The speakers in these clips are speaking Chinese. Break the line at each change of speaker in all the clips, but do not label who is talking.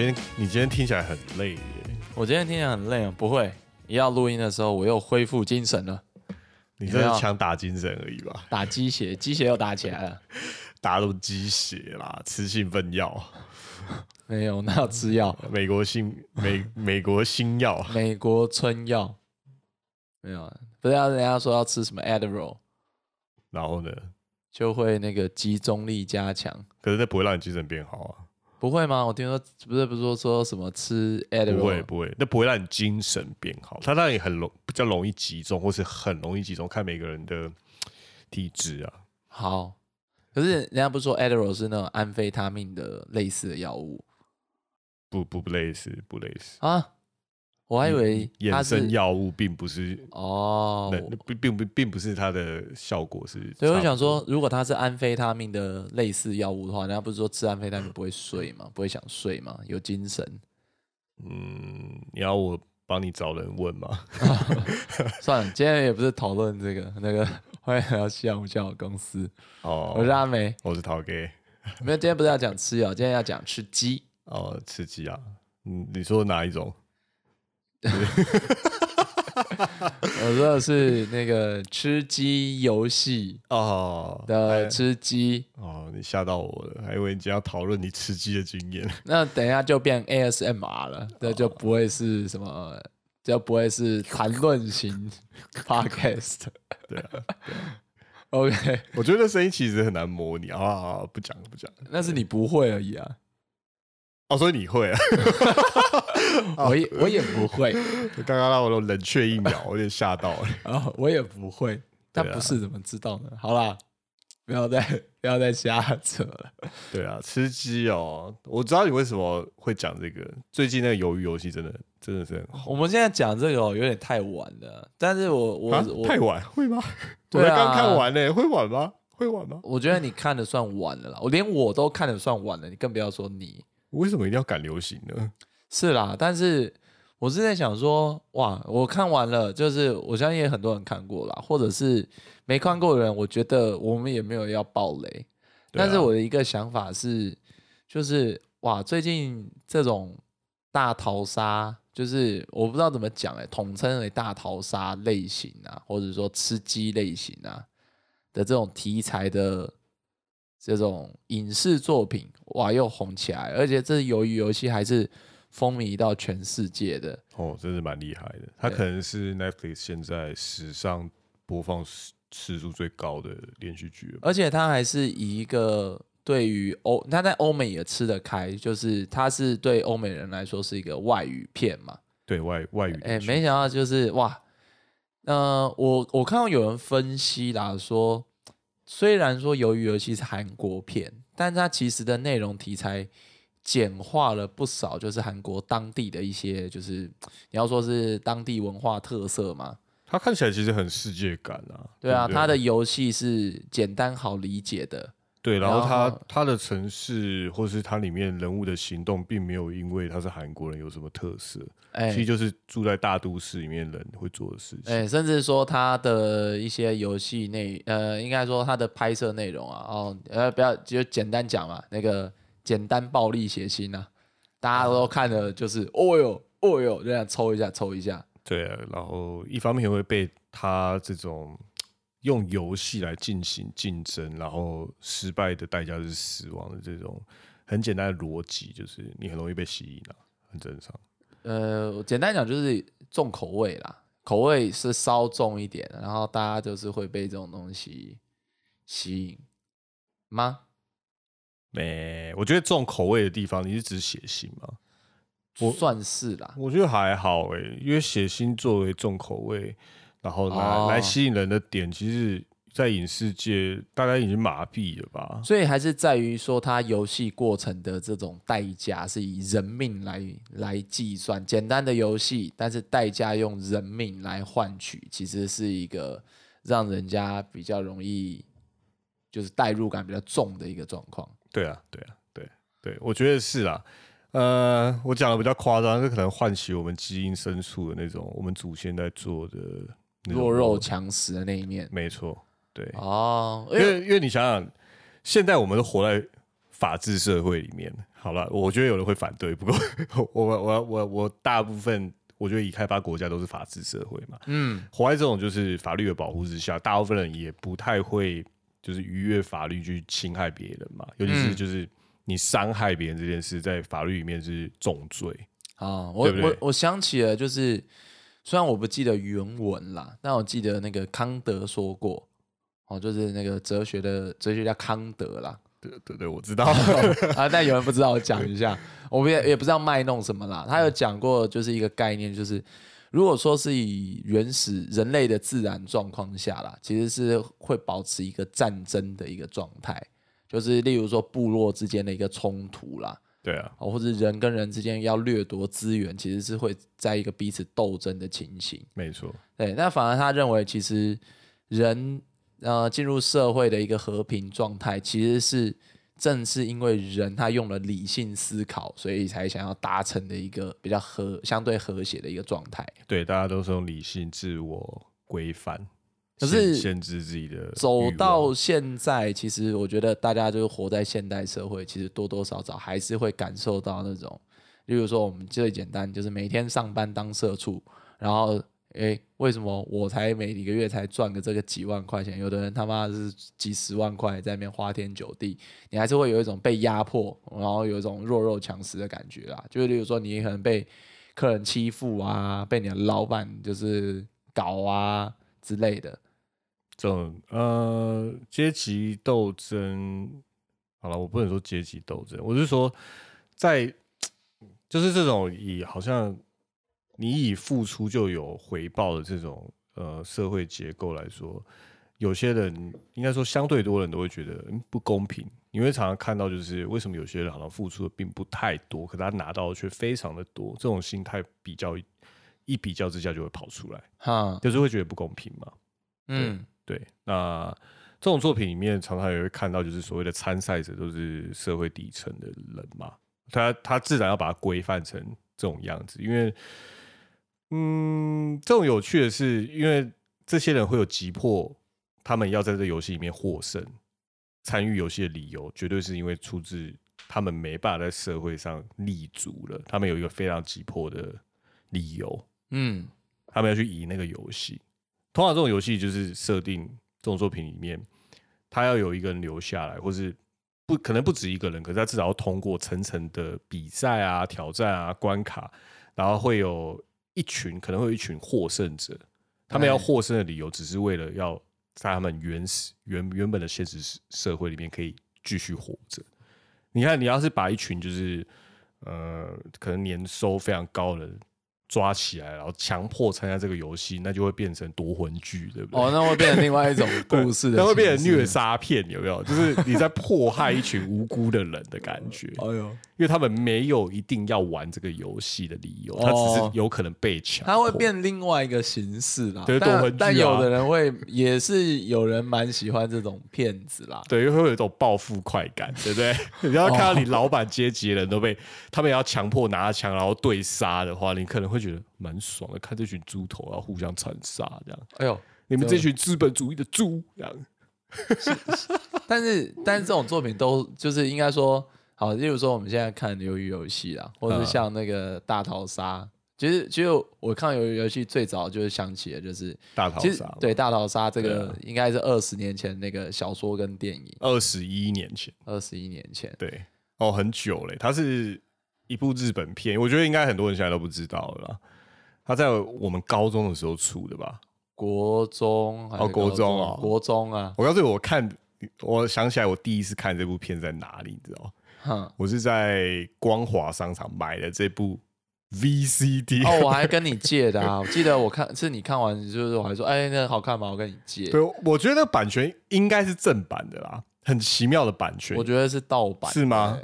今天你今天听起来很累耶。
我今天听起来很累啊，不会，一要录音的时候我又恢复精神了，
你这是强打精神而已吧？
打鸡血，鸡血又打起来了。
打入鸡血啦，吃兴奋药。
没有，那要吃药。
美国新美美国新药，
美国春药。没有，不是要人家说要吃什么 Adderall，
然后呢
就会那个集中力加强。
可是那不会让你精神变好啊？
不会吗？我听说不是不是说说什么吃 Adderall
不会不会，那不会让你精神变好，它让你很容比较容易集中，或是很容易集中，看每个人的体质啊。
好，可是人家不是说 Adderall 是那种安非他命的类似的药物？
不不不类似，不类似
啊！我还以为
衍生药物并不是
哦，
并并不并不是它的效果是。
所以我想说，如果它是安非他命的类似药物的话，人家不是说吃安非他命不会睡吗？不会想睡吗？有精神？
嗯，你要我帮你找人问吗？
算了，今天也不是讨论这个，那个欢迎来到西洋无教公司
哦，
我是阿梅，
我是陶哥。
没有，今天不是要讲吃药，今天要讲吃鸡。
哦，吃鸡啊！嗯，你说哪一种？
我说的是那个吃鸡游戏
哦
的吃鸡
哦，你吓到我了，还以为你要讨论你吃鸡的经验。
那等一下就变 ASMR 了，这就不会是什么，就不会是谈论型 Podcast。
对啊
，OK，
我觉得声音其实很难模拟啊，不讲不讲，
那是你不会而已啊。
哦，所以你会啊？
我也我也不会。
刚刚让我冷却一秒，我有点吓到了。
哦，我也不会。但不是怎么知道呢？好啦，不要再不要再瞎扯了。
对啊，吃鸡哦，我知道你为什么会讲这个。最近那个鱿鱼游戏真的真的是很好。
我们现在讲这个哦，有点太晚了。但是我我我
太晚会吗？
对啊，
刚看完呢，会晚吗？会晚吗？
我觉得你看的算晚了啦。我连我都看的算晚了，你更不要说你。
为什么一定要赶流行呢？
是啦，但是我是在想说，哇，我看完了，就是我相信也很多人看过啦，或者是没看过的人，我觉得我们也没有要爆雷。但是我的一个想法是，就是哇，最近这种大逃杀，就是我不知道怎么讲哎，统称为大逃杀类型啊，或者说吃鸡类型啊的这种题材的。这种影视作品哇又红起来，而且这由于游戏还是风靡到全世界的
哦，真是蛮厉害的。它可能是 Netflix 现在史上播放次数最高的连续剧，
而且它还是以一个对于欧，它在欧美也吃得开，就是它是对欧美人来说是一个外语片嘛，
对外外语。
哎，没想到就是哇，呃，我我看到有人分析啦说。虽然说《鱿鱼游戏》是韩国片，但它其实的内容题材简化了不少，就是韩国当地的一些，就是你要说是当地文化特色嘛。
它看起来其实很世界感啊。
对啊，它的游戏是简单好理解的。
对，然后它它的城市或是它里面人物的行动，并没有因为他是韩国人有什么特色，其实就是住在大都市里面人会做的事情。
哎，甚至说它的一些游戏内，呃，应该说它的拍摄内容啊，哦，呃，不要就简单讲嘛，那个简单暴力血腥啊，大家都看的就是哦哟哦哟这样抽一下抽一下。
对啊，然后一方面会被他这种。用游戏来进行竞争，然后失败的代价是死亡的这种很简单的逻辑，就是你很容易被吸引了，很正常。
呃，简单讲就是重口味啦，口味是稍重一点，然后大家就是会被这种东西吸引吗？
没，我觉得重口味的地方，你是指血腥吗？
我算是啦，
我觉得还好诶，因为血腥作为重口味。然后来来吸引人的点，其实，在影视界大家已经麻痹了吧？
所以还是在于说，它游戏过程的这种代价是以人命来来计算。简单的游戏，但是代价用人命来换取，其实是一个让人家比较容易，就是代入感比较重的一个状况。
对啊，对啊，对对，我觉得是啦。呃，我讲的比较夸张，这可能唤起我们基因深处的那种我们祖先在做的。
弱肉强食的那一面，
没错，对
哦，
因为因为你想想，现在我们都活在法治社会里面。好了，我觉得有人会反对，不过 我我我我我大部分我觉得已开发国家都是法治社会嘛。嗯，活在这种就是法律的保护之下，大部分人也不太会就是逾越法律去侵害别人嘛。尤其是就是你伤害别人这件事，在法律里面是重罪。
啊，我我我想起了，就是虽然我不记得原文啦，但我记得那个康德说过，哦，就是那个哲学的哲学家康德啦。
对对对，我知道
啊，但有人不知道，我讲一下，我们也也不知道卖弄什么啦。他有讲过，就是一个概念，就是如果说是以原始人类的自然状况下啦，其实是会保持一个战争的一个状态，就是例如说部落之间的一个冲突啦。
对啊，
或者人跟人之间要掠夺资源，其实是会在一个彼此斗争的情形。
没错，
对。那反而他认为，其实人呃进入社会的一个和平状态，其实是正是因为人他用了理性思考，所以才想要达成的一个比较和相对和谐的一个状态。
对，大家都是用理性自我规范。
可是
限制自己的
走到现在，其实我觉得大家就是活在现代社会，其实多多少少还是会感受到那种，例如说我们最简单就是每天上班当社畜，然后诶，为什么我才每一个月才赚个这个几万块钱，有的人他妈是几十万块在那边花天酒地，你还是会有一种被压迫，然后有一种弱肉强食的感觉啦。就是例如说你可能被客人欺负啊，被你的老板就是搞啊之类的。
这种呃阶级斗争，好了，我不能说阶级斗争，我是说，在 就是这种以好像你以付出就有回报的这种呃社会结构来说，有些人应该说相对多人都会觉得不公平。你会常常看到，就是为什么有些人好像付出的并不太多，可他拿到的却非常的多，这种心态比较一比较之下就会跑出来，哈，就是会觉得不公平嘛，嗯。对，那这种作品里面常常也会看到，就是所谓的参赛者都是社会底层的人嘛，他他自然要把它规范成这种样子，因为，嗯，这种有趣的是，因为这些人会有急迫，他们要在这游戏里面获胜，参与游戏的理由，绝对是因为出自他们没办法在社会上立足了，他们有一个非常急迫的理由，嗯，他们要去赢那个游戏。通常这种游戏就是设定这种作品里面，他要有一个人留下来，或是不可能不止一个人，可是他至少要通过层层的比赛啊、挑战啊、关卡，然后会有一群可能会有一群获胜者，他们要获胜的理由只是为了要在他们原始原原本的现实社会里面可以继续活着。你看，你要是把一群就是呃可能年收非常高的。抓起来，然后强迫参加这个游戏，那就会变成夺魂剧，对不对？
哦，那会变成另外一种 故事，
那会变成虐杀片，有没有？就是你在迫害一群无辜的人的感觉。哎呦，因为他们没有一定要玩这个游戏的理由，他只是有可能被抢。
他会变另外一个形式啦，
对夺魂剧。
但有的人会，也是有人蛮喜欢这种骗子啦。
对，因为会有一种报复快感，对不对？你要看到你老板阶级的人都被他们要强迫拿枪，然后对杀的话，你可能会。觉得蛮爽的，看这群猪头要互相残杀，这样。哎呦，你们这群资本主义的猪，这样。
但是，但是这种作品都就是应该说，好，例如说我们现在看鱿鱼游戏啊，或者是像那个大逃杀，其实，其实我看鱿鱼游戏最早就是想起的就是
大逃杀，
对，大逃杀这个应该是二十年前那个小说跟电影，
二十一年前，
二十一年前，
对，哦，很久嘞，它是。一部日本片，我觉得应该很多人现在都不知道了。他在我们高中的时候出的吧？
国中哦，
国中啊，
国中啊。
我告诉你，我看，我想起来，我第一次看这部片在哪里？你知道吗？我是在光华商场买的这部 VCD。
哦，我还 跟你借的啊！我记得我看是你看完，就是我还说，哎，那好看吗？我跟你借。
对，我觉得那版权应该是正版的啦，很奇妙的版权。
我觉得是盗版，
是吗？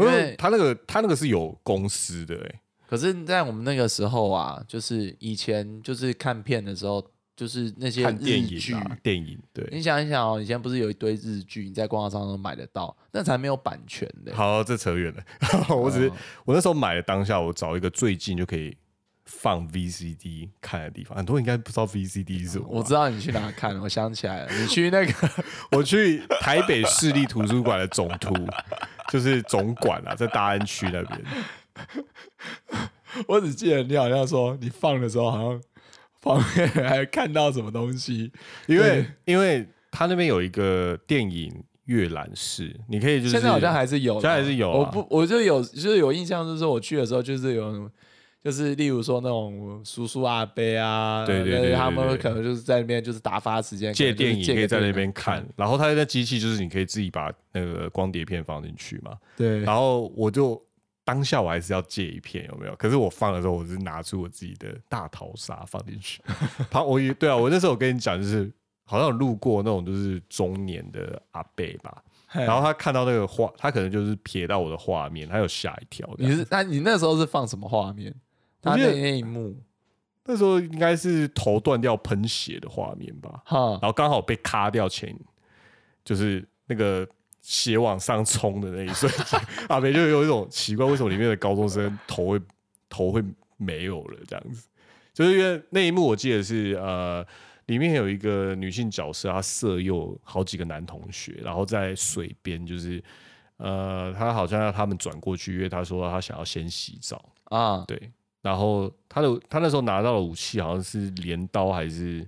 因为他那个他那个是有公司的哎，
可是，在我们那个时候啊，就是以前就是看片的时候，就是那些
日剧电影，对，
你想一想哦，以前不是有一堆日剧，你在光华商都买得到，那才没有版权的。
好，这扯远了。我只是我那时候买的当下，我找一个最近就可以放 VCD 看的地方。很多人应该不知道 VCD 是什么吧。
我知道你去哪看了，我想起来了，你去那个
我去台北市立图书馆的总图，就是总管啊，在大安区那边。
我只记得你好像说你放的时候，好像旁边还看到什么东西，
因为因为他那边有一个电影阅览室，你可以就是
现在好像还是有，
现在还是有啊
我不，我就有就是有印象，就是我去的时候，就是有。就是例如说那种叔叔阿伯啊，
对对对对
他们可能就是在那边就是打发时间，
借电影可以在那边
边
看，，然后它那机器就是你可以自己把那个光碟片放进去嘛，
对，
然后我就当下我还是要借一片，有没有？可是我放的时候，我是拿出我自己的大逃杀放进去。旁我以对啊，我那时候我跟你讲，就是好像有路过那种就是中年的阿伯吧，然后他看到那个画，他可能就是瞥到我的画面，他有吓一跳。
你是那你那时候是放什么画面？他那一幕，
那时候应该是头断掉喷血的画面吧，
哈
然，后刚好被卡掉前，就是那个血往上冲的那一瞬间，阿北就有一种奇怪，为什么里面的高中生头会头会没有了这样子？就是因为那一幕我记得是呃，里面有一个女性角色，她色诱好几个男同学，然后在水边就是。呃，她好像要他们转过去，因为她说她想要先洗澡，
啊，
对，然后他的他那时候拿到的武器好像是镰刀还是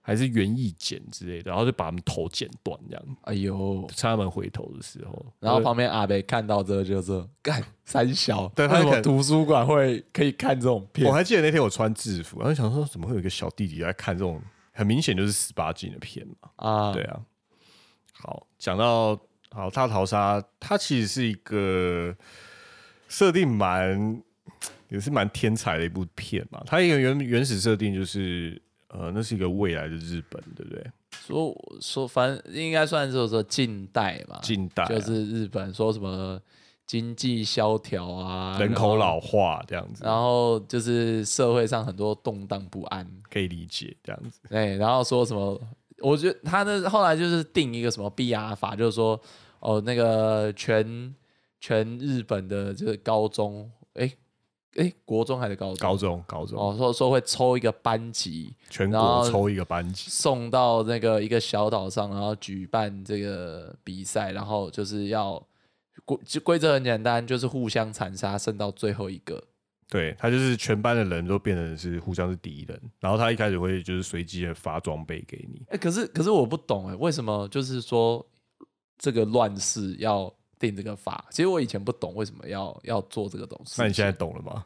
还是园艺剪之类的，然后就把他们头剪断这样，
哎呦，
趁他们回头的时候，
然后旁边阿北看到这个就是干三小，
对他可能
图书馆会可以看这种片
我？还记得那天我穿制服，然后想说怎么会有一个小弟弟在看这种很明显就是十八禁的片嘛？
啊，
对啊，好，讲到好大逃杀，它其实是一个设定蛮也是蛮天才的一部片嘛。它一个原原始设定就是呃，那是一个未来的日本，对不对？
说说反正应该算是说近代嘛，
近代啊、
就是日本说什么经济萧条啊，
人口老化这样子，
然后，就是社会上很多动荡不安，
可以理解这样子。
对，然后说什么？我觉得他的后来就是定一个什么 BR 法，就是说哦，那个全全日本的这个高中，哎哎，国中还是高中？
高中，高中，
哦，说说会抽一个班级，
全国抽一个班级，
送到那个一个小岛上，然后举办这个比赛，然后就是要规规则很简单，就是互相残杀，剩到最后一个。
对他就是全班的人都变成是互相是敌人，然后他一开始会就是随机的发装备给你，
哎、可是可是我不懂哎，为什么就是说这个乱世要定这个法？其实我以前不懂为什么要要做这个东西。
那你现在懂了吗？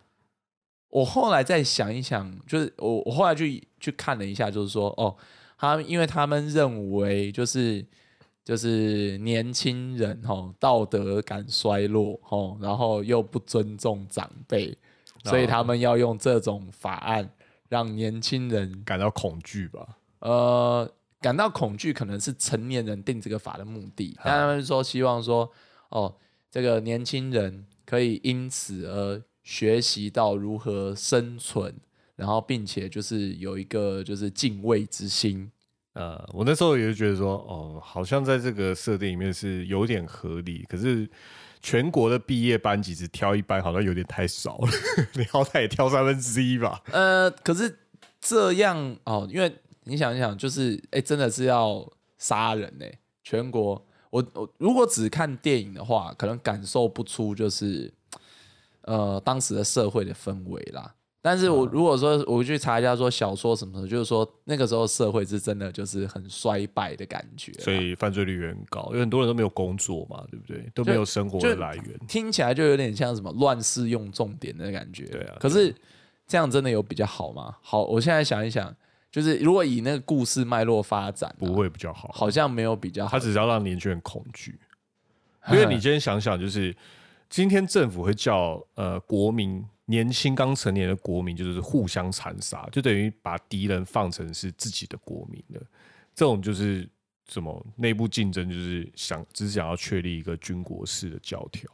我后来再想一想，就是我我后来去去看了一下，就是说哦，他们因为他们认为就是就是年轻人哦道德感衰落哦，然后又不尊重长辈，所以他们要用这种法案让年轻人
感到恐惧吧？
呃感到恐惧，可能是成年人定这个法的目的。但他们说希望说哦，这个年轻人可以因此而学习到如何生存，然后并且就是有一个就是敬畏之心。
呃，我那时候也就觉得说，哦，好像在这个设定里面是有点合理，可是全国的毕业班级只挑一班，好像有点太少了，你好歹也挑三分之一吧？
呃，可是这样哦，因为你想一想，就是哎，真的是要杀人呢、全国，我我如果只看电影的话，可能感受不出就是呃当时的社会的氛围啦。但是我如果说我去查一下说小说什么的，就是说那个时候社会是真的就是很衰败的感觉，
所以犯罪率也很高，因为很多人都没有工作嘛，对不对？都没有生活的来源。
听起来就有点像什么乱世用重点的感觉。
对啊
可是这样真的有比较好吗？好，我现在想一想，就是如果以那个故事脉络发展、啊
不，会比较好，
好像没有比较好
他。只是要让年轻人恐惧。因为你今天想想，就是今天政府会叫呃国民年轻刚成年的国民，就是互相残杀，就等于把敌人放成是自己的国民了。这种就是什么内部竞争，就是想只想要确立一个军国式的教条。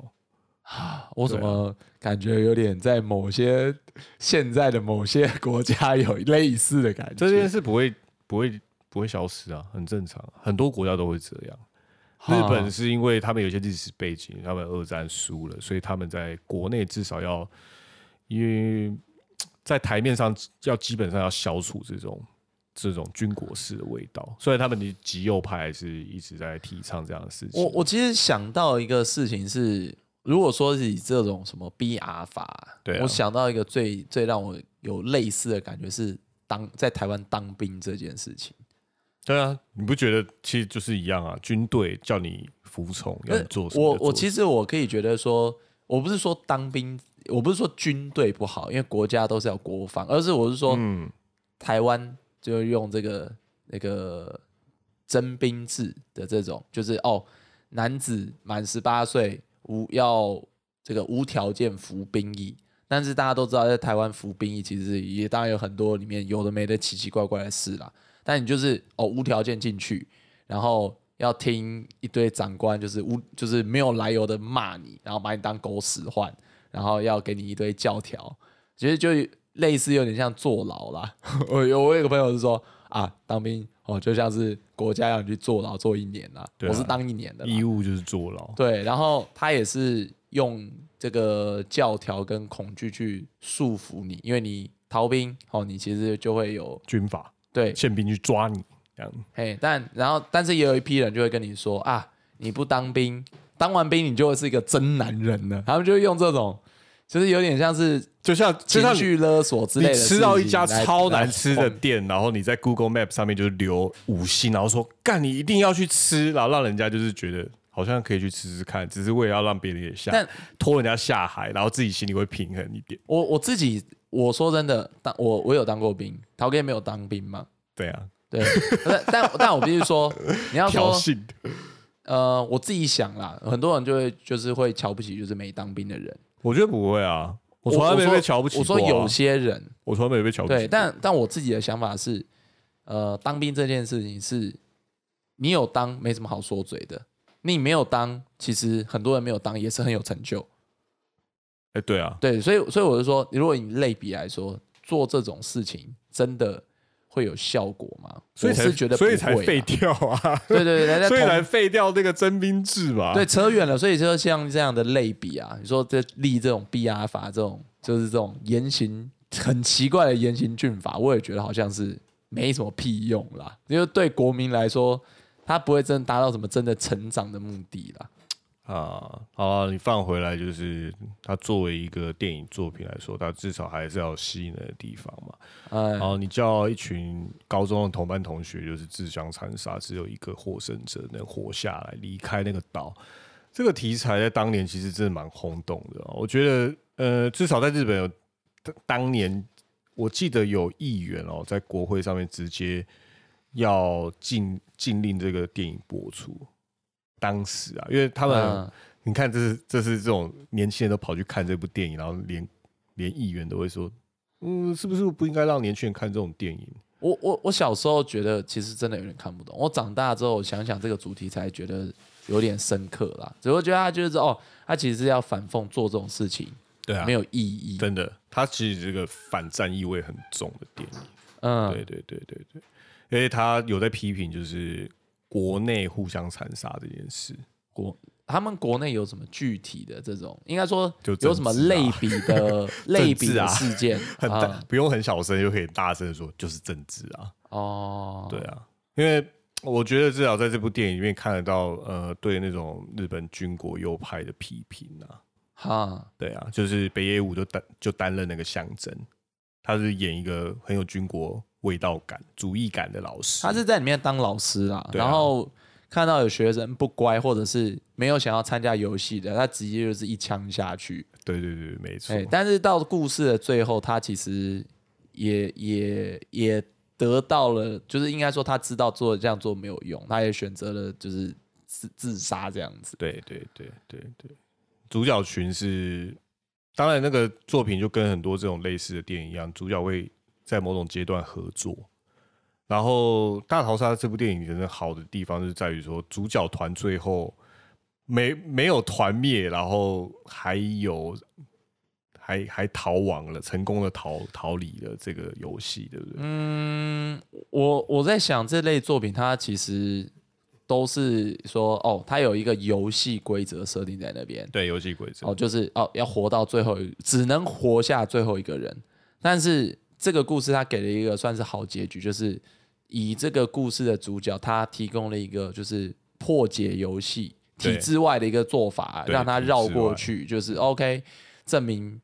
我怎么感觉有点在某些现在的某些国家有类似的感觉？
这件事不会不会不会消失啊，很正常，很多国家都会这样。日本是因为他们有些历史背景，他们二战输了，所以他们在国内至少要，因为在台面上要基本上要消除这种这种军国式的味道。虽然他们的极右派是一直在提倡这样的事情。
我我其实想到一个事情是，如果说是以这种什么 BR 法，
对啊
我想到一个最最让我有类似的感觉是当在台湾当兵这件事情。
对啊，你不觉得其实就是一样啊？军队叫你服从，要你做什么
我我其实我可以觉得说，我不是说当兵，我不是说军队不好，因为国家都是要国防，而是我是说
嗯，
台湾就用这个那个征兵制的这种，就是哦，男子满十八岁无要这个无条件服兵役。但是大家都知道，在台湾服兵役其实也当然有很多里面有的没的奇奇怪怪的事啦。但你就是哦无条件进去，然后要听一堆长官就是无就是没有来由的骂你，然后把你当狗屎换，然后要给你一堆教条，其实就类似有点像坐牢啦。我有我有个朋友是说啊，当兵哦就像是国家要你去坐牢坐一年
啊
我是当一年的，
义务就是坐牢。
对，然后他也是用这个教条跟恐惧去束缚你，因为你逃兵哦，你其实就会有
军法，
对，
宪兵去抓你，这样
嘿，但然后但是也有一批人就会跟你说啊，你不当兵，当完兵你就会是一个真男人了，他们就会用这种，就是有点像是
就像就像你
情绪勒索之类
你
的事情
吃到一家
来
超难吃的店，然后你在 Google Map 上面就是留五星，然后说干你一定要去吃，然后让人家就是觉得好像可以去吃吃看，只是为了要让别人也下
但
拖人家下海，然后自己心里会平衡一点。
我我自己我说真的，当我我有当过兵，陶哥没有当兵吗？
对啊，
对，但但但我必须说，你要说
挑衅，
呃，我自己想啦，很多人就会就是会瞧不起就是没当兵的人。
我觉得不会啊，我从来没被瞧不起
我说有些人
我从来没被瞧不起。
对，但但我自己的想法是，呃，当兵这件事情是，你有当没什么好说嘴的，你没有当，其实很多人没有当也是很有成就。
哎、对啊，
对，所以所以我就说，如果你类比来说，做这种事情真的会有效果吗？
所以才
是觉得
所以才废掉啊，
对 对对，
所以才废掉那个征兵制嘛。
对，扯远了，所以就像这样的类比啊，你说这立这种 BR 法，这种就是这种严刑很奇怪的严刑峻法，我也觉得好像是没什么屁用啦，因为对国民来说，他不会真的达到什么真的成长的目的啦。
啊，好啊，你放回来，就是它作为一个电影作品来说，它至少还是要吸引人的地方嘛。
哎
然，后你叫一群高中的同班同学，就是自相残杀，只有一个获胜者能活下来，离开那个岛。这个题材在当年其实真的蛮轰动的哦、我觉得，呃，至少在日本有当当年，我记得有议员哦，在国会上面直接要禁禁令这个电影播出。当时啊，因为他们、
嗯
你看，这是这是这种年轻人都跑去看这部电影，然后连连议员都会说，嗯，是不是不应该让年轻人看这种电影？
我我我小时候觉得其实真的有点看不懂，我长大之后想想这个主题才觉得有点深刻啦。只会觉得他就是哦，他其实是要反讽做这种事情
对啊，
没有意义。
真的，他其实这个反战意味很重的电影。
嗯，
对对对对对，因为他有在批评就是国内互相残杀这件事。
国他们国内有什么具体的这种，应该说
就
有什么类比的 类比
啊
事件
很大，
啊？
不用很小声就可以大声的说，就是政治啊。
哦，
对啊，因为我觉得至少在这部电影里面看得到，呃，对那种日本军国右派的批评啊。
哈，
对啊，就是北野武就担就担任那个象征，他是演一个很有军国味道感、主义感的老师。
他是在里面当老师啦，
啊
然后看到有学生不乖或者是没有想要参加游戏的，他直接就是一枪下去。
对对对，没错。
哎，但是到故事的最后，他其实也也也得到了，就是应该说他知道做这样做没有用，他也选择了就是自自杀这样子。
对对对对对，主角群是，当然那个作品就跟很多这种类似的电影一样，主角会在某种阶段合作。然后《大逃杀》这部电影真的好的地方就是在于说，主角团最后没没有团灭，然后还有还还逃亡了，成功的逃逃离了这个游戏，对不对？
嗯，我我在想这类作品，它其实都是说哦，它有一个游戏规则设定在那边，
对，游戏规则。
哦，就是哦要活到最后一，只能活下最后一个人。但是这个故事他给了一个算是好结局，就是以这个故事的主角，他提供了一个就是破解游戏体制外的一个做法，让他绕过去，就是 OK，证明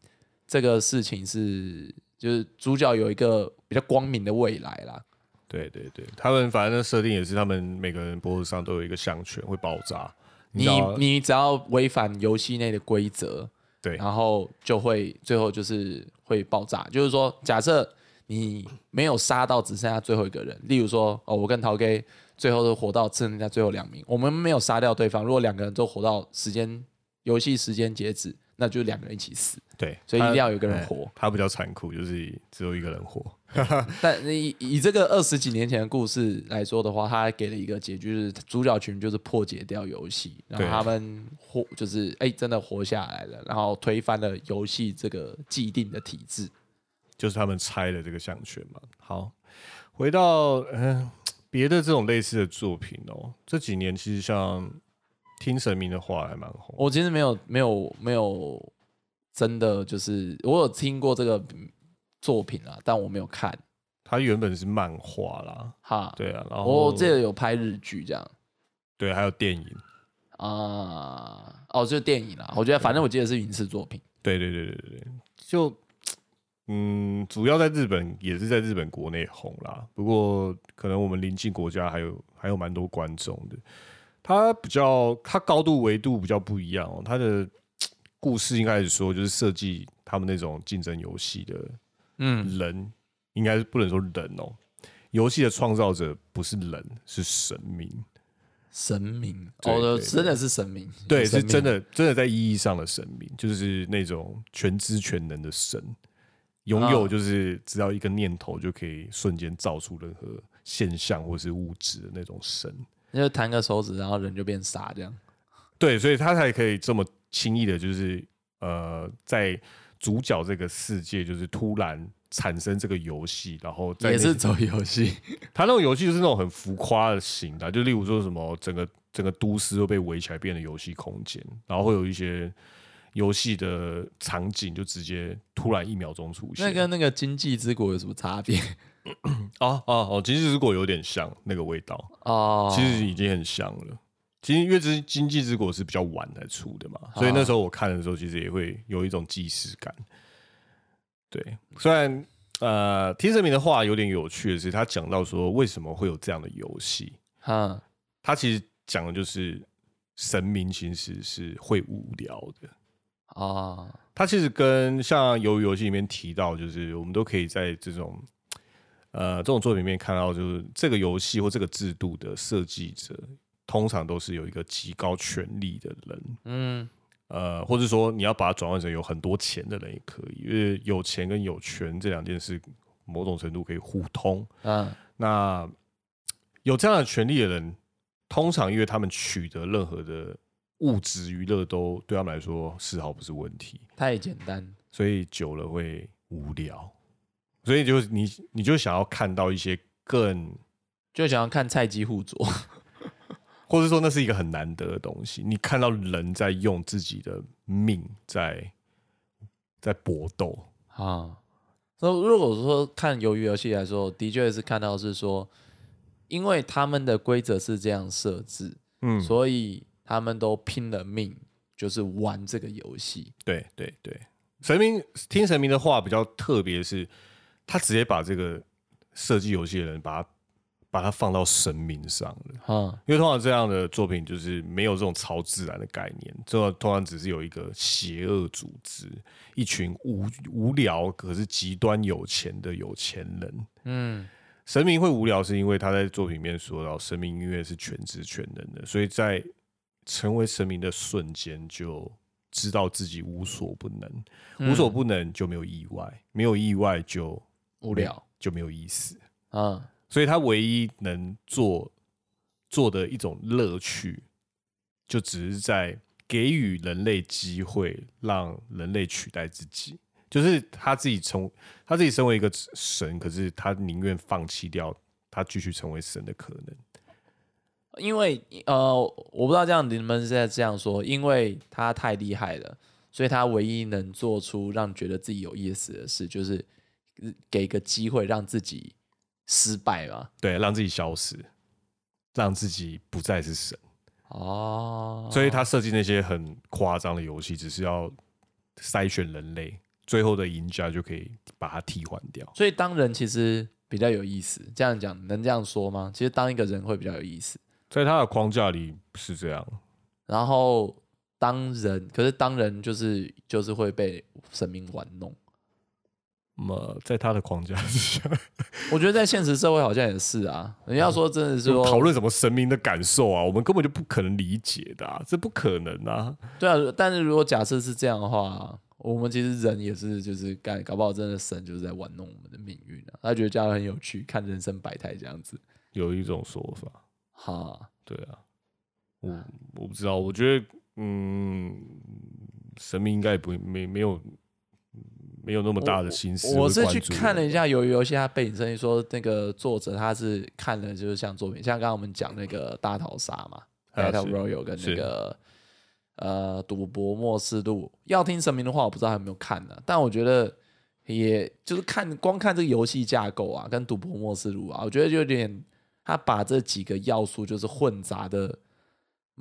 这个事情是就是主角有一个比较光明的未来啦。
对对对，他们反正设定也是，他们每个人脖子上都有一个项圈会爆炸。
你你只要违反游戏内的规则，
对，
然后就会最后就是会爆炸。就是说，假设你没有杀到只剩下最后一个人，例如说，哦，我跟陶 K 最后都活到剩下最后两名，我们没有杀掉对方，如果两个人都活到时间游戏时间截止。那就两个人一起死，
对，
所以一定要有一个人活。
他比较残酷，就是只有一个人活。
但以以这个二十几年前的故事来说的话，他给了一个结局，就是主角群就是破解掉游戏，然后他们活，就是哎真的活下来了，然后推翻了游戏这个既定的体制，
就是他们拆了这个项圈嘛。好，回到嗯别的这种类似的作品哦，这几年其实像。听神明的话还蛮红。
我其实没有没有没有真的就是我有听过这个作品啊，但我没有看。
它原本是漫画啦，
哈，
对啊。然后
我记得有拍日剧这样。
对，还有电影
啊，哦，就是电影啦。我觉得反正我记得是影视作品。
对对对对对，就嗯，主要在日本也是在日本国内红啦。不过可能我们邻近国家还有还有蛮多观众的。它比较，它高度维度比较不一样哦。它的故事应该是说，就是设计他们那种竞争游戏的，嗯，人应该是不能说人哦。游戏的创造者不是人，是神明。
神明哦，真的是神明，
对，是真的，真的在意义上的神明，就是那种全知全能的神，拥有就是只要一个念头就可以瞬间造出任何现象或是物质的那种神。
就弹个手指，然后人就变傻，这样。
对，所以他才可以这么轻易的，就是呃，在主角这个世界，就是突然产生这个游戏，然后
也是走游戏。
他那种游戏就是那种很浮夸的型的，就例如说什么整个整个都市都被围起来，变成游戏空间，然后会有一些游戏的场景就直接突然一秒钟出现。
那跟那个经济之国有什么差别？
哦哦哦，经济之国有点像那个味道哦，其实已经很像了。其实《月之经济之国》是比较晚才出的嘛，所以那时候我看的时候，其实也会有一种既视感。对，虽然呃，听神明的话有点有趣的是，他讲到说为什么会有这样的游戏。哈，他其实讲的就是神明其实是会无聊的啊。他其实跟像《鱿鱼游戏》里面提到，就是我们都可以在这种。呃，这种作品里面看到，就是这个游戏或这个制度的设计者，通常都是有一个极高权力的人，嗯，呃，或者说你要把它转换成有很多钱的人也可以，因为有钱跟有权这两件事，某种程度可以互通，嗯，那有这样的权利的人，通常因为他们取得任何的物质娱乐都对他们来说丝毫不是问题，
太简单，
所以久了会无聊。所以就你，你就想要看到一些更，
就想要看菜鸡互啄，
或者说那是一个很难得的东西。你看到人在用自己的命在在搏斗啊。
那如果说看鱿鱼游戏来说，的确是看到是说，因为他们的规则是这样设置，嗯，所以他们都拼了命，就是玩这个游戏。
对对对，神明听神明的话比较特别是。他直接把这个设计游戏的人，把他把它放到神明上了。嗯，因为通常这样的作品就是没有这种超自然的概念，这通常只是有一个邪恶组织，一群无无聊可是极端有钱的有钱人。嗯，神明会无聊，是因为他在作品里面说到，神明音乐是全知全能的，所以在成为神明的瞬间，就知道自己无所不能，无所不能就没有意外，没有意外就。
无聊
就没有意思啊，所以他唯一能做做的一种乐趣，就只是在给予人类机会，让人类取代自己。就是他自己从他自己身为一个神，可是他宁愿放弃掉他继续成为神的可能。
因为呃，我不知道这样你们是在这样说，因为他太厉害了，所以他唯一能做出让觉得自己有意思的事，就是。给个机会让自己失败嘛。
对，让自己消失，让自己不再是神。
哦，
所以他设计那些很夸张的游戏，只是要筛选人类，最后的赢家就可以把它替换掉。
所以当人其实比较有意思，这样讲能这样说吗？其实当一个人会比较有意思。
在他的框架里是这样，
然后当人，可是当人就是就是会被神明玩弄。
那么在他的框架之下，
我觉得在现实社会好像也是啊。你要说真的是说
讨论什么神明的感受啊，我们根本就不可能理解的、啊，这不可能啊！
对啊，但是如果假设是这样的话，我们其实人也是就是干，搞不好真的神就是在玩弄我们的命运啊。他觉得这样很有趣，看人生百态这样子。
有一种说法，
哈，
对啊，我我不知道，我觉得嗯，神明应该也不会没没有没有那么大的心思
我是去看了一下游游戏，它背景声音说那个作者他是看了就是像作品，像刚刚我们讲那个大逃杀嘛
啊
，Battle Royale 跟那个呃赌博末世录。要听神明的话，我不知道还有没有看呢、但我觉得也就是看光看这个游戏架构啊，跟赌博末世录啊，我觉得就有点他把这几个要素就是混杂的。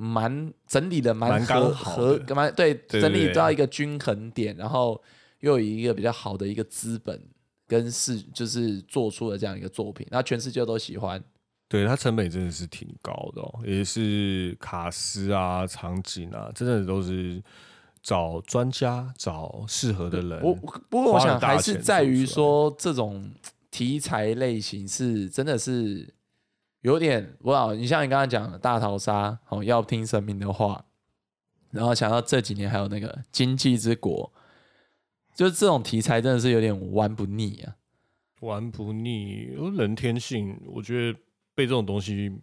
蛮整理的蛮
蛮刚
合
好
蛮对
对
整理到一个均衡点，然后又有一个比较好的一个资本跟是就是做出了这样一个作品，那全世界都喜欢。
对它成本真的是挺高的哦，也是卡斯啊、场景啊，真的都是找专家、找适合的人。
我不过我想还是在于说这种题材类型是真的是有点不知道，你像你刚刚讲的大逃杀，哦，要听神明的话，然后想到这几年还有那个经济之国，就是这种题材真的是有点玩不腻啊。
玩不腻，人天性，我觉得被这种东西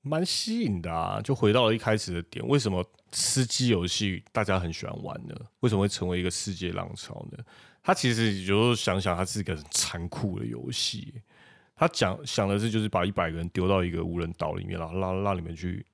蛮吸引的啊。就回到了一开始的点，为什么吃鸡游戏大家很喜欢玩呢？为什么会成为一个世界浪潮呢？他其实有时候想想，它是一个很残酷的游戏。他讲想的是，就是把一百个人丢到一个无人岛里面，然后让让你们去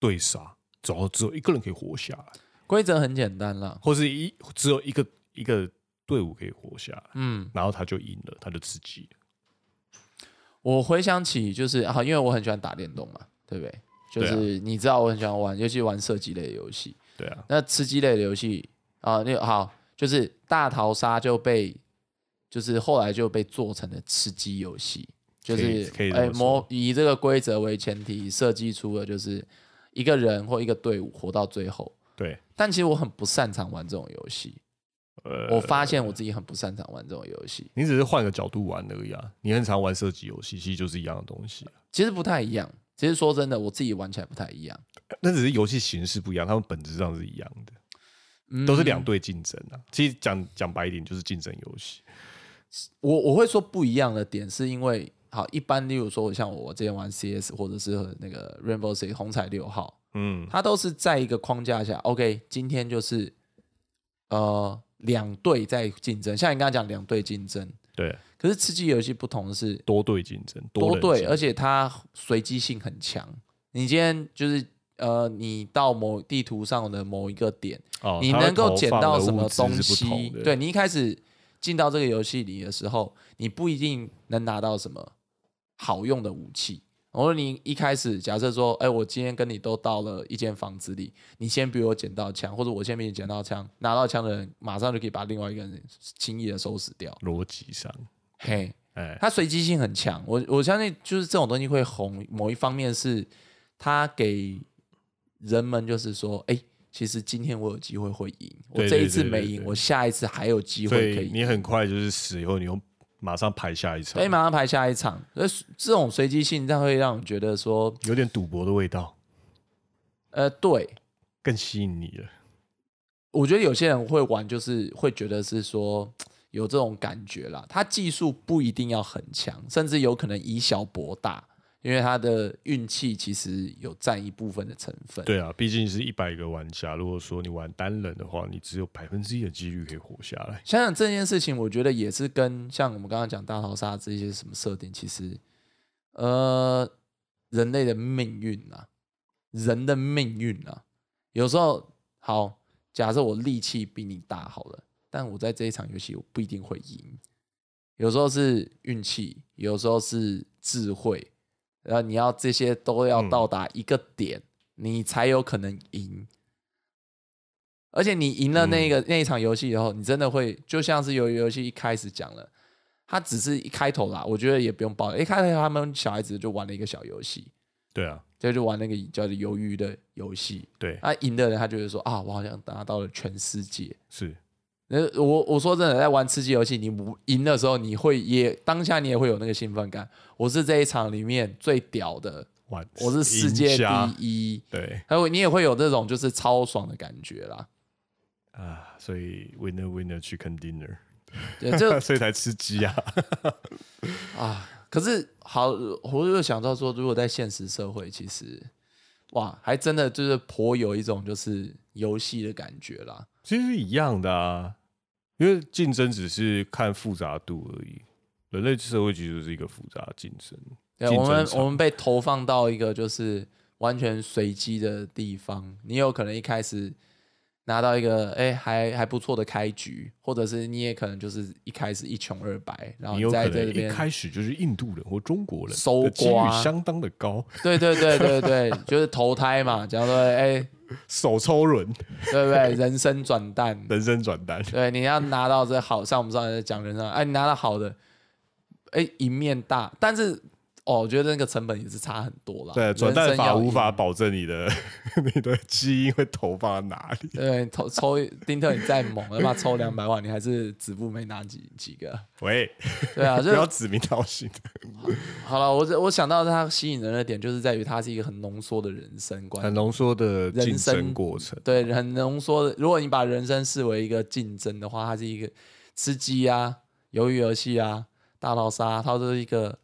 对杀，只要只有一个人可以活下来，
规则很简单啦，
或是一只有一个一个队伍可以活下来，
嗯，
然后他就赢了，他就吃鸡了。
我回想起就是啊，因为我很喜欢打电动嘛，对不对？就是你知道我很喜欢玩，尤其玩射击类的游戏。
对啊，
那吃鸡类的游戏啊，那好，就是大逃杀就被，就是后来就被做成了吃鸡游戏，就是哎模以这个规则为前提设计出了就是一个人或一个队伍活到最后。
对，
但其实我很不擅长玩这种游戏，
呃，
我发现我自己很不擅长玩这种游戏，
你只是换个角度玩而已啊。你很常玩射击游戏，其实就是一样的东西啊，
其实不太一样。其实说真的，我自己玩起来不太一样，
那只是游戏形式不一样，他们本质上是一样的，
嗯
都是两队竞争啊。其实讲讲白一点，就是竞争游戏。
我我会说不一样的点，是因为好一般，例如说我像我之前玩 CS 或者是那个 Rainbow Six 红彩六号，
嗯，
它都是在一个框架下，OK，今天就是呃两队在竞争，像你刚刚讲两队竞争，
对，
可是吃鸡游戏不同的是
多队竞争，
多队，而且它随机性很强。你今天就是呃，你到某地图上的某一个点，
哦
你能够捡到什么东西对你一开始进到这个游戏里的时候，你不一定能拿到什么好用的武器。然后你一开始假设说，哎，我今天跟你都到了一间房子里，你先比我捡到枪，或者我先比你捡到枪，拿到枪的人马上就可以把另外一个人轻易的收拾掉。
逻辑上，
嘿，
哎，
它随机性很强，我我相信就是这种东西会红。某一方面是它给人们就是说，哎、其实今天我有机会会赢，我
对
这一次没赢，我下一次还有机
所
会可以
你很快就是死以后，你又马上排下一场。
可以，马上排下一场，所以这种随机性，它会让你觉得说，
有点赌博的味道，
呃，对。
更吸引你了。
我觉得有些人会玩，就是会觉得是说有这种感觉啦。他技术不一定要很强，甚至有可能以小博大，因为他的运气其实有占一部分的成分。
对啊，毕竟是一百个玩家，如果说你玩单人的话，你只有百分之一的几率可以活下来。
想想这件事情，我觉得也是跟像我们刚刚讲大逃杀这些什么设定，其实呃，人类的命运啊，人的命运啊，有时候好，假设我力气比你大好了，但我在这一场游戏我不一定会赢，有时候是运气，有时候是智慧，然后你要这些都要到达一个点，你才有可能赢。而且你赢了那个那一场游戏以后，你真的会就像是有游戏一开始讲了，它只是一开头啦，我觉得也不用报。一开头他们小孩子就玩了一个小游戏，
对啊，
这就玩那个叫做鱿鱼的游戏。
对，
啊，赢的人他就会说啊，我好像达到了全世界。
是，
呃，我我说真的，在玩吃鸡游戏，你赢的时候，你会也当下你也会有那个兴奋感。我是这一场里面最屌的，我是世界第一。
对，
还有你也会有这种就是超爽的感觉啦。
啊，所以 winner winner chicken dinner，
对，这
所以才吃鸡啊。
啊，可是好，我又想到说，如果在现实社会，其实哇，还真的就是颇有一种就是游戏的感觉啦。
其实是一样的啊，因为竞争只是看复杂度而已。人类社会其实是一个复杂竞争。
对，我们我们被投放到一个就是完全随机的地方，你有可能一开始。拿到一个哎还还不错的开局，或者是你也可能就是一开始一穷二白，然后
你
在这边
一开始就是印度人或中国人，
收刮
相当的高。
对对对对对，就是投胎嘛，假如说哎
手抽轮，
对不对？人生转蛋，
人生转蛋。
对，你要拿到这好，像我们上次讲人生，哎，你拿到好的，哎，赢面大，但是。哦，我觉得那个成本也是差很多了。
对，转蛋法无法保证你的 你的基因会投放在哪里。
对，抽抽丁特你再猛，他妈抽两百万，你还是止步没拿几几个。
喂，
对啊，
不要指名道姓。
好了，我我想到它吸引人的点，就是在于它是一个很浓缩的人生观，
很浓缩的人生过程。
对，很浓缩的。如果你把人生视为一个竞争的话，它是一个吃鸡啊、鱿鱼游戏啊、大逃杀，它都是一个。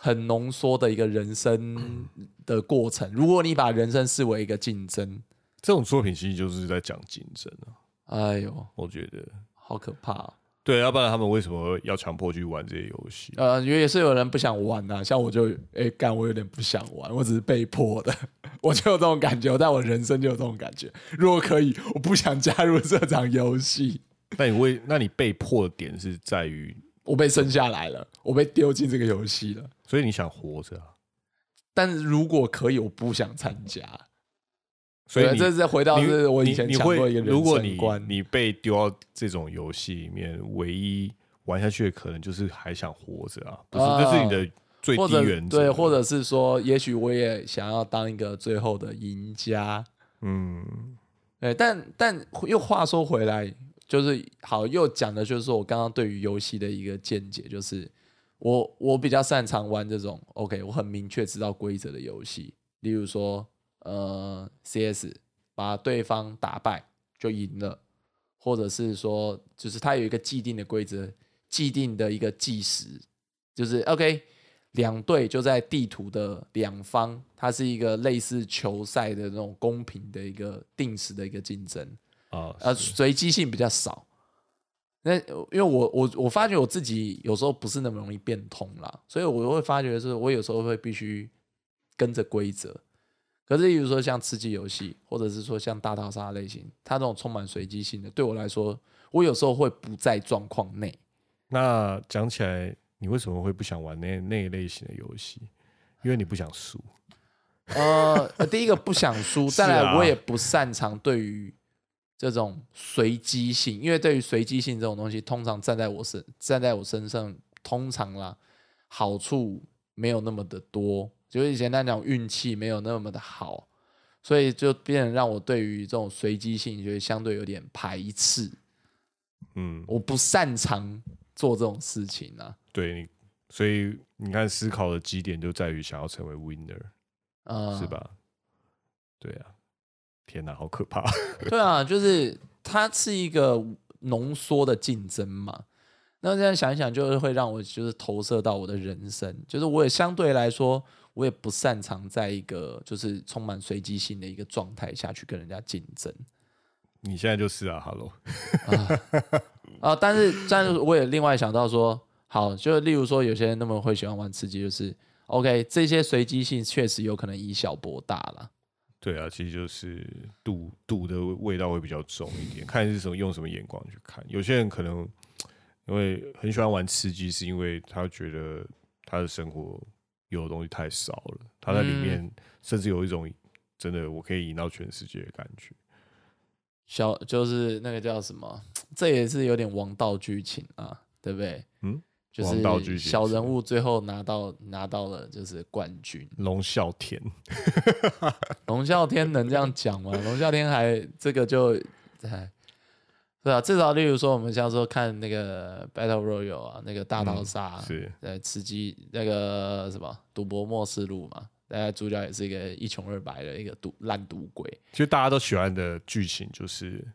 很浓缩的一个人生的过程。如果你把人生视为一个竞争，
这种作品其实就是在讲竞争啊。
哎呦，
我觉得
好可怕。
对，要不然他们为什么要强迫去玩这些游戏？
呃，因为也是有人不想玩呐。像我就，哎，干，我有点不想玩，我只是被迫的。我就有这种感觉，我在我人生就有这种感觉。如果可以，我不想加入这场游戏。
那你为，那你被迫的点是在于？
我被生下来了，我被丢进这个游戏了，
所以你想活着啊？
但是如果可以，我不想参加。
所以
这是回到是我以前讲过一个
如果你你被丢到这种游戏里面，唯一玩下去的可能就是还想活着啊？不是，这是你的最低原
则。对，或者是说，也许我也想要当一个最后的赢家。嗯，对，但但又话说回来。就是好，又讲的就是说我刚刚对于游戏的一个见解，就是我我比较擅长玩这种 OK，我很明确知道规则的游戏，例如说呃 CS，把对方打败就赢了，或者是说就是它有一个既定的规则，既定的一个计时，就是 OK，两队就在地图的两方，它是一个类似球赛的那种公平的一个定时的一个竞争。
啊，
呃，随机性比较少。那因为我我我发觉我自己有时候不是那么容易变通啦，所以我会发觉是我有时候会必须跟着规则。可是，比如说像吃鸡游戏，或者是说像大逃杀类型，它这种充满随机性的，对我来说，我有时候会不在状况内。
那讲起来，你为什么会不想玩那那一类型的游戏？因为你不想输。
呃，第一个不想输，再来我也不擅长对于。这种随机性，因为对于随机性这种东西，通常站在我身站在我身上，通常啦好处没有那么的多，就是简单讲运气没有那么的好，所以就变成让我对于这种随机性就会相对有点排斥。嗯，我不擅长做这种事情啊。
对你，所以你看思考的基点就在于想要成为 winner，啊，是吧？对啊。天哪，好可怕！
对啊，就是它是一个浓缩的竞争嘛。那这样想一想，就是会让我就是投射到我的人生，就是我也相对来说，我也不擅长在一个就是充满随机性的一个状态下去跟人家竞争。
你现在就是啊，Hello
啊，但是但是我也另外想到说，好，就例如说有些人那么会喜欢玩吃鸡，就是 OK，这些随机性确实有可能以小博大了。
对啊，其实就是赌赌的味道会比较重一点，看是什么用什么眼光去看。有些人可能因为很喜欢玩吃鸡，是因为他觉得他的生活有的东西太少了，他在里面甚至有一种真的我可以赢到全世界的感觉。
小就是那个叫什么，这也是有点王道剧情啊，对不对？
嗯，
就是小人物最后拿到拿到了就是冠军。
龙啸天，
龙啸天能这样讲吗？龙啸天还这个就哎，对啊，至少例如说我们像说看那个 Battle Royale 啊，那个大逃杀
是
呃吃鸡那个什么赌博末世录嘛。大家主角也是一个一穷二白的一个赌烂赌鬼，
其实大家都喜欢的剧情就是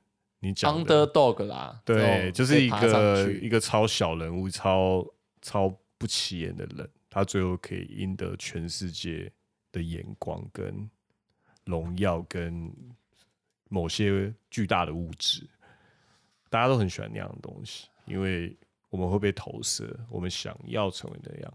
你讲
的 underdog 啦，
对，就是一个一个超小人物、超超不起眼的人，他最后可以赢得全世界的眼光跟荣耀跟某些巨大的物质，大家都很喜欢那样的东西，因为我们会被投射，我们想要成为那样。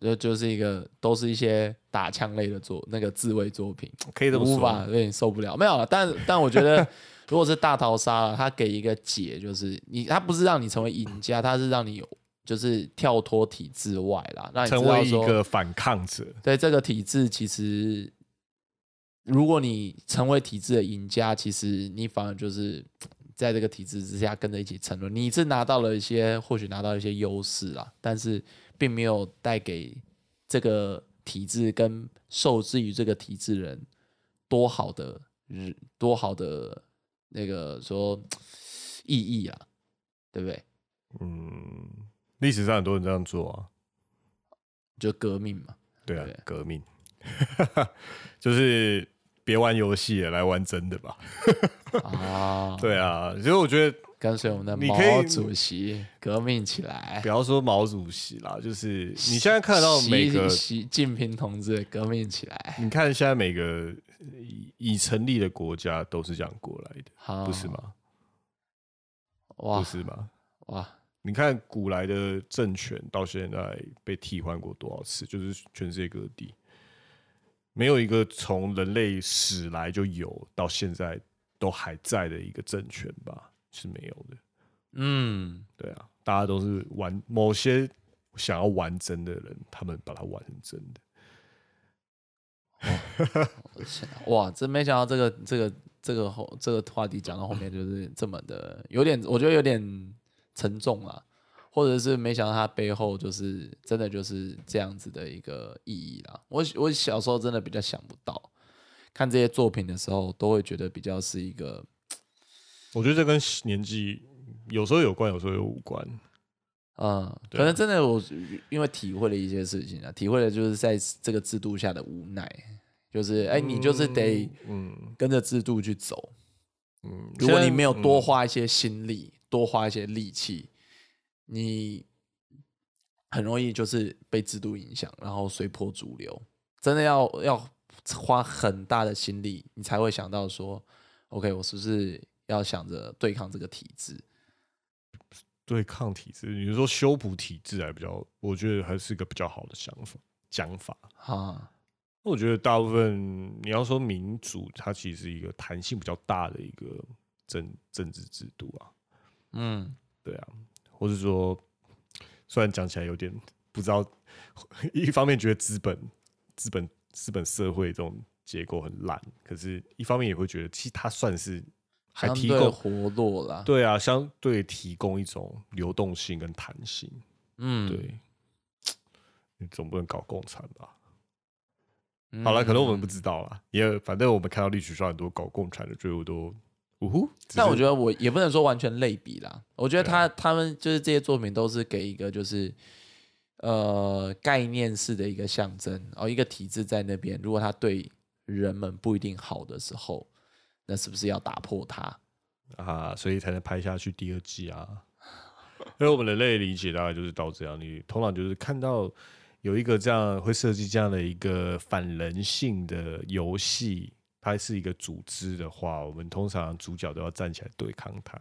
就就是一个都是一些打枪类的作那个自卫作品，
可以这么说。
无法有点受不了，没有了。但但我觉得，如果是大逃杀，他给一个解，就是你他不是让你成为赢家，他是让你有就是跳脱体制外啦，让你
成为一个反抗者。
对这个体制，其实如果你成为体制的赢家，其实你反而就是在这个体制之下跟着一起沉沦。你是拿到了一些或许拿到一些优势啦，但是。并没有带给这个体制跟受制于这个体制人多好的日多好的那个说意义啊，对不对？
嗯，历史上很多人这样做啊，
就革命嘛。
对啊，革命 就是别玩游戏了，来玩真的吧。啊，对啊，其实我觉得。
跟随我们的毛主席革命起来，
不要说毛主席啦，就是你现在看到每个
习近平同志革命起来，
你看现在每个已成立的国家都是这样过来的，不是吗？哇，不是吗？哇，你看古来的政权到现在被替换过多少次？就是全世界各地没有一个从人类史来就有到现在都还在的一个政权吧。是没有的，嗯，对啊，大家都是玩某些想要玩真的人，他们把它玩成真的。
哇，真没想到这个这个这个后这个话题讲到后面就是这么的有点，我觉得有点沉重啊，或者是没想到它背后就是真的就是这样子的一个意义啦。我我小时候真的比较想不到，看这些作品的时候都会觉得比较是一个。
我觉得这跟年纪有时候有关，有时候又无关。
嗯，可能真的我因为体会了一些事情啊，体会了就是在这个制度下的无奈，就是哎，你就是得嗯跟着制度去走。嗯，如果你没有多花一些心力，多花一些力气，你很容易就是被制度影响，然后随波逐流。真的要要花很大的心力，你才会想到说，OK，我是不是？要想着对抗这个体制，
对抗体制，你说修补体制还比较，我觉得还是一个比较好的想法讲法哈。我觉得大部分你要说民主，它其实是一个弹性比较大的一个政政治制度啊。嗯，对啊，或是说，虽然讲起来有点不知道，一方面觉得资本、资本、资本社会这种结构很烂，可是一方面也会觉得，其实它算是。还提供
活络啦。
对啊，相对提供一种流动性跟弹性，嗯，对，你总不能搞共产吧？好了，可能我们不知道了，也反正我们看到历史上很多搞共产的，最后都呜呼。
但我觉得我也不能说完全类比啦，我觉得他他们就是这些作品都是给一个就是呃概念式的一个象征，哦，一个体制在那边，如果他对人们不一定好的时候。那是不是要打破它
啊？所以才能拍下去第二季啊？因为我们人类理解大概就是到这样，你通常就是看到有一个这样会设计这样的一个反人性的游戏，它是一个组织的话，我们通常主角都要站起来对抗它。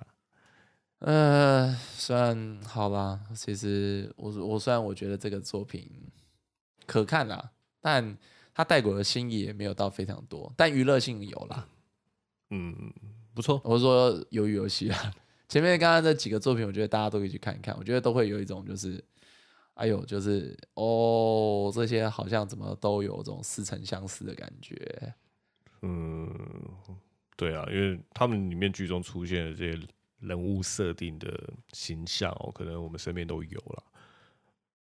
呃，虽然好吧，其实我我虽然我觉得这个作品可看啦，但。它带给我的新意也没有到非常多，但娱乐性有啦。
嗯，不错。
我是说鱿鱼游戏啊，前面刚刚这几个作品，我觉得大家都可以去看一看，我觉得都会有一种就是，哎呦，就是哦，这些好像怎么都有这种似曾相识的感觉。
嗯，对啊，因为他们里面剧中出现的这些人物设定的形象哦，可能我们身边都有了。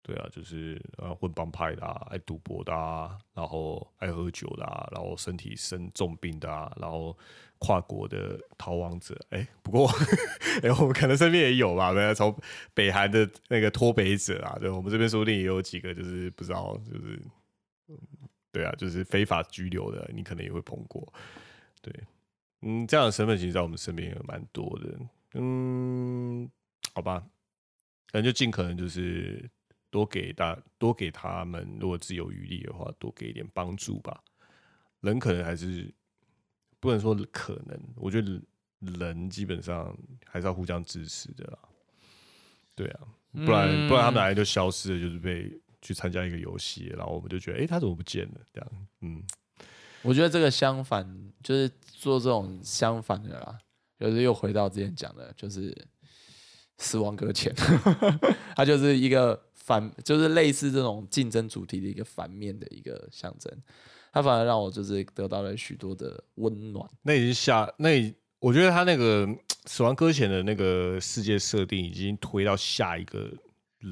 对啊，就是啊混帮派的啊，爱赌博的啊，然后爱喝酒的啊，然后身体生重病的啊，然后跨国的逃亡者。哎、不过 哎、我们可能身边也有吧，没有从北韩的那个脱北者啊，对我们这边说不定也有几个，就是不知道，就是对啊，就是非法拘留的，你可能也会碰过。对，嗯，这样的身份其实在我们身边也蛮多的。嗯，好吧，可能就尽可能就是多给大多给他们，如果自有余力的话，多给一点帮助吧。人可能还是不能说可能，我觉得人基本上还是要互相支持的啦。对啊，不然、不然他们
嗯
来就消失了，就是被去参加一个游戏，然后我们就觉得，哎、他怎么不见了？这样，嗯，
我觉得这个相反就是做这种相反的啦，就是又回到之前讲的，就是死亡搁浅，它就是一个反，就是类似这种竞争主题的一个反面的一个象征。它反而让我就是得到了许多的温暖。
那已经下那已，我觉得他那个《死亡搁浅》的那个世界设定已经推到下一个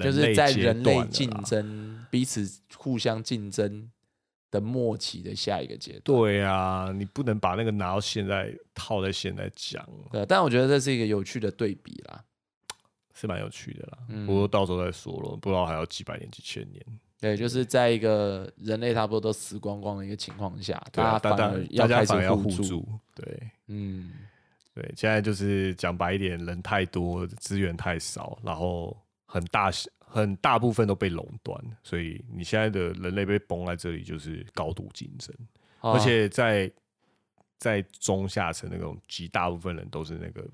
就是在人类竞争、彼此互相竞争的末期的下一个阶段。
对啊，你不能把那个拿到现在套在现在讲，
对，但我觉得这是一个有趣的对比啦。
是蛮有趣的啦。
嗯
不过到时候再说了，不知道还要几百年、几千年。
对，就是在一个人类差不多都死光光的一个情况下，
大家
大家反而开
大家反而要
始。
互助。对
嗯，
对，现在就是讲白一点，人太多，资源太少，然后很大很大部分都被垄断，所以你现在的人类被崩在这里，就是高度竞争。而
而
且在在中下层那种极大部分人都是那个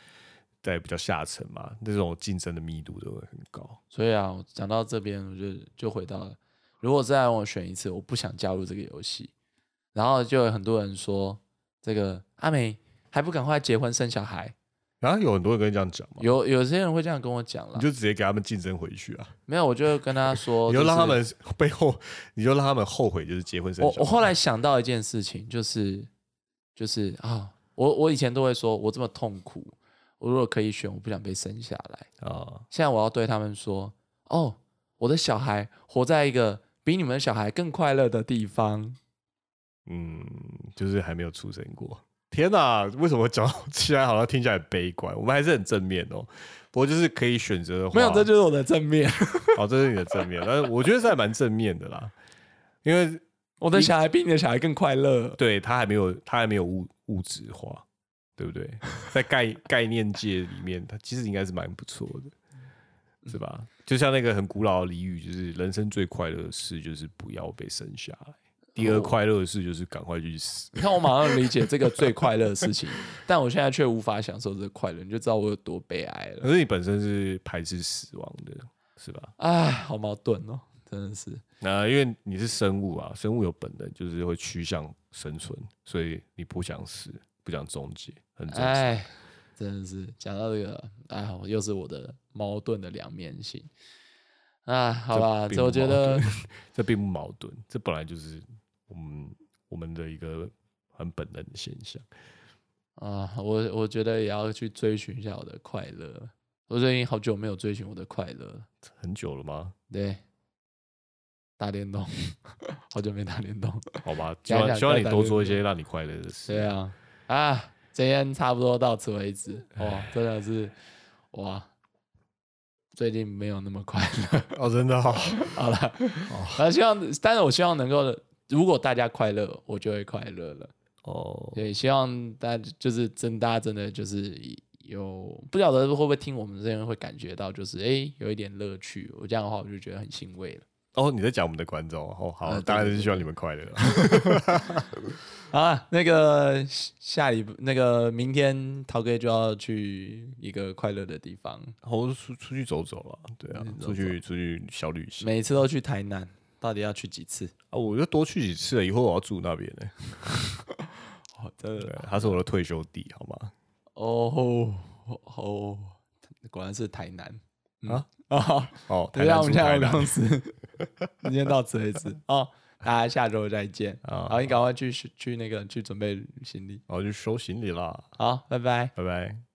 在比较下层嘛，那种竞争的密度都会很高。
所以啊，我讲到这边，我就就回到了，如果再让我选一次，我不想加入这个游戏。然后就有很多人说，这个阿美还不赶快结婚生小孩？
然后有很多人跟你这样讲嘛，
有有些人会这样跟我讲了
你，就直接给他们竞争回去啊，
没有，我就跟他说，
你就让他们背后，你就让他们后悔，就是结婚生小孩。
我我后来想到一件事情，就是就是啊，我我以前都会说，我这么痛苦，我如果可以选，我不想被生下来。
啊，
现在我要对他们说，哦，我的小孩活在一个比你们的小孩更快乐的地方。
嗯，就是还没有出生过。天哪，为什么讲起来好像听起来很悲观？我们还是很正面哦。不过就是可以选择的话，
没有，这就是我的正面。
哦，这是你的正面，但是我觉得这还蛮正面的啦，因为
我的小孩比你的小孩更快乐。
对他还没有，他还没有物物质化，对不对？在概概念界里面，他其实应该是蛮不错的，是吧？就像那个很古老的俚语，就是人生最快乐的事就是不要被生下来，第二
哦
快乐的事就是赶快去死。
你看，我马上理解这个最快乐的事情，但我现在却无法享受这个快乐，你就知道我有多悲哀了。
可是你本身是排斥死亡的，是吧？
唉，好矛盾哦，真的是。
那因为你是生物啊，生物有本能，就是会趋向生存，所以你不想死，不想终结，很正常。
哎，真的是讲到这个，哎，我又是我的矛盾的两面性。啊，好吧，这我觉得，
这并不矛盾，这本来就是我们我们的一个很本能的现象。
啊，我我觉得也要去追寻一下我的快乐。我最近好久没有追寻我的快乐了，
很久了吗？
对，打电动，好久没打电动。
好吧，希望希望你多做一些让你快乐的事。
对啊，啊，今天差不多到此为止。哇，真的是哇，最近没有那么快乐。
哦，真的 好，
好了，那希望，但是我希望能够，如果大家快乐，我就会快乐了。
哦，
对，希望大家就是真，大家真的就是有不晓得会不会听我们这边会感觉到，就是哎、诶有一点乐趣。我这样的话，我就觉得很欣慰了。
哦，你在讲我们的观众哦，好，当然是希望你们快乐啊。
好啊，那个下礼那个明天陶哥就要去一个快乐的地方，
我出出去走走了，对啊，出去出去小旅行。
每次都去台南，到底要去几次？
啊，我就多去几次了，以后我要住那边呢。
哦，真
对
的，
他是我的退休地，好吗？
哦哦，果然是台南
啊
啊！
哦，
等一下，我们现在有
住台南
公司，今天到此为止哦，大家下周再见。
啊
好，你赶快去去那个去准备行李。
然后就收行李啦，
好，拜拜。
拜拜。